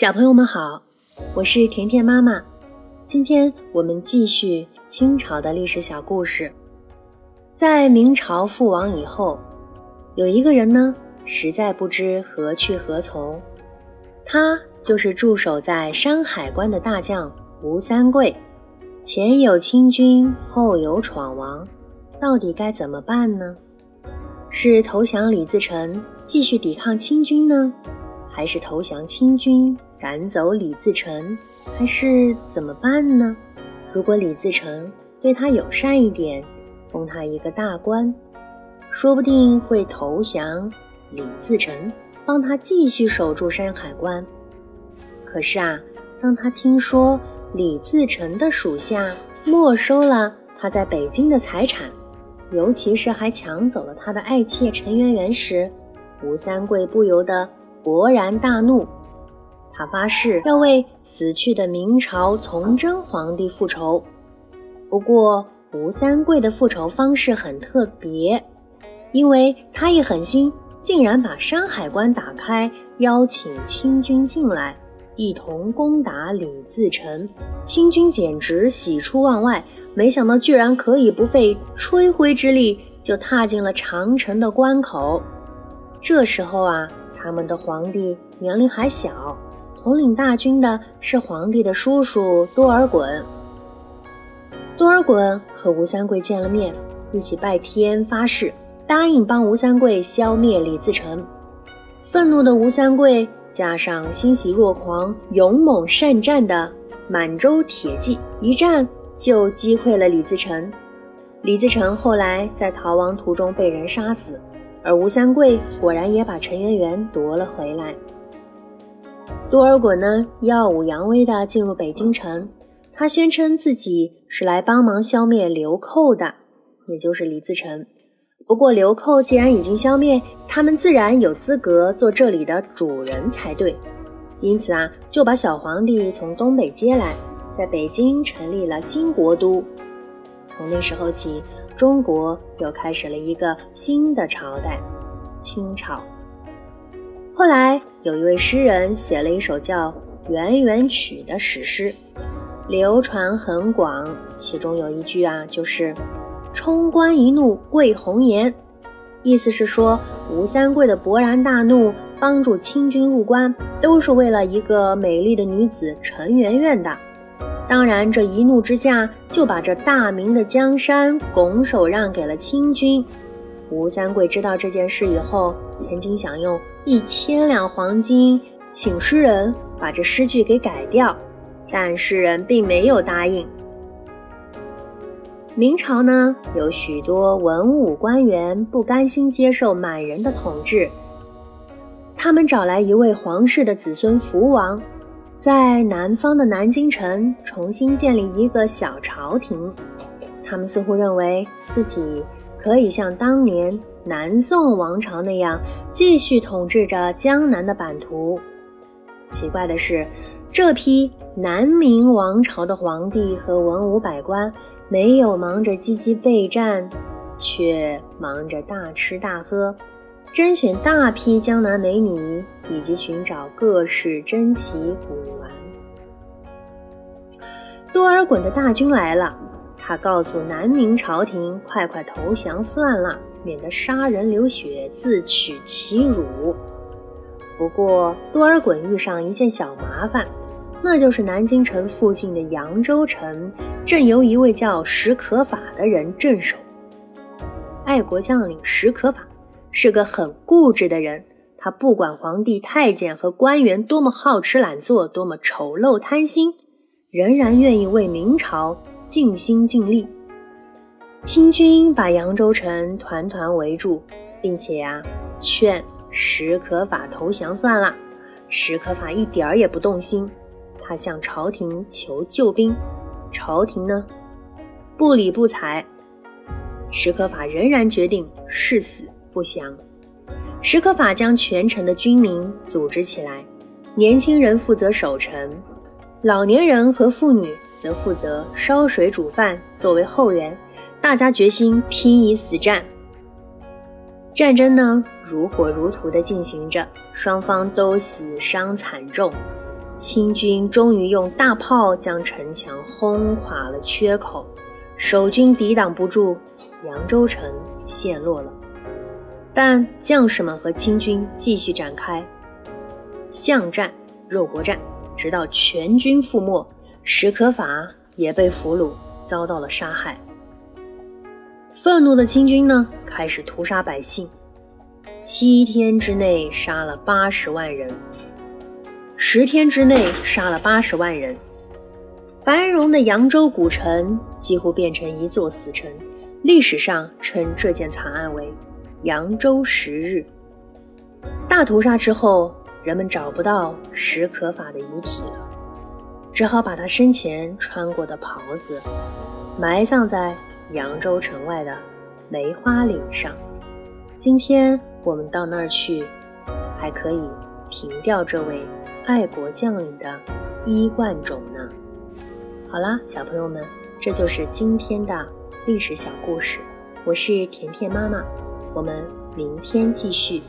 小朋友们好，我是甜甜妈妈。今天我们继续清朝的历史小故事。在明朝覆亡以后，有一个人呢，实在不知何去何从。他就是驻守在山海关的大将吴三桂。前有清军，后有闯王，到底该怎么办呢？是投降李自成，继续抵抗清军呢？还是投降清军，赶走李自成，还是怎么办呢？如果李自成对他友善一点，封他一个大官，说不定会投降李自成，帮他继续守住山海关。可是啊，当他听说李自成的属下没收了他在北京的财产，尤其是还抢走了他的爱妾陈圆圆时，吴三桂不由得。勃然大怒，他发誓要为死去的明朝崇祯皇帝复仇。不过，吴三桂的复仇方式很特别，因为他一狠心，竟然把山海关打开，邀请清军进来，一同攻打李自成。清军简直喜出望外，没想到居然可以不费吹灰之力就踏进了长城的关口。这时候啊。他们的皇帝年龄还小，统领大军的是皇帝的叔叔多尔衮。多尔衮和吴三桂见了面，一起拜天发誓，答应帮吴三桂消灭李自成。愤怒的吴三桂加上欣喜若狂、勇猛善战的满洲铁骑，一战就击溃了李自成。李自成后来在逃亡途中被人杀死。而吴三桂果然也把陈圆圆夺了回来。多尔衮呢，耀武扬威地进入北京城，他宣称自己是来帮忙消灭流寇的，也就是李自成。不过流寇既然已经消灭，他们自然有资格做这里的主人才对。因此啊，就把小皇帝从东北接来，在北京成立了新国都。从那时候起。中国又开始了一个新的朝代——清朝。后来有一位诗人写了一首叫《圆圆曲》的史诗，流传很广。其中有一句啊，就是“冲冠一怒为红颜”，意思是说吴三桂的勃然大怒，帮助清军入关，都是为了一个美丽的女子陈圆圆的。当然，这一怒之下就把这大明的江山拱手让给了清军。吴三桂知道这件事以后，曾经想用一千两黄金请诗人把这诗句给改掉，但诗人并没有答应。明朝呢，有许多文武官员不甘心接受满人的统治，他们找来一位皇室的子孙福王。在南方的南京城重新建立一个小朝廷，他们似乎认为自己可以像当年南宋王朝那样继续统治着江南的版图。奇怪的是，这批南明王朝的皇帝和文武百官没有忙着积极备战，却忙着大吃大喝。甄选大批江南美女，以及寻找各式珍奇古玩。多尔衮的大军来了，他告诉南明朝廷：“快快投降算了，免得杀人流血，自取其辱。”不过，多尔衮遇上一件小麻烦，那就是南京城附近的扬州城正由一位叫史可法的人镇守。爱国将领史可法。是个很固执的人，他不管皇帝、太监和官员多么好吃懒做，多么丑陋贪心，仍然愿意为明朝尽心尽力。清军把扬州城团团围住，并且呀，劝史可法投降算了。史可法一点儿也不动心，他向朝廷求救兵，朝廷呢不理不睬。史可法仍然决定誓死。不详，史可法将全城的军民组织起来，年轻人负责守城，老年人和妇女则负责烧水煮饭作为后援。大家决心拼一死战。战争呢，如火如荼地进行着，双方都死伤惨重。清军终于用大炮将城墙轰垮了缺口，守军抵挡不住，扬州城陷落了。但将士们和清军继续展开巷战、肉搏战，直到全军覆没，史可法也被俘虏，遭到了杀害。愤怒的清军呢，开始屠杀百姓，七天之内杀了八十万人。十天之内杀了八十万人，繁荣的扬州古城几乎变成一座死城。历史上称这件惨案为“扬州十日”。大屠杀之后，人们找不到史可法的遗体了，只好把他生前穿过的袍子埋葬在扬州城外的梅花岭上。今天我们到那儿去，还可以凭吊这位。爱国将领的衣冠冢呢？好啦，小朋友们，这就是今天的历史小故事。我是甜甜妈妈，我们明天继续。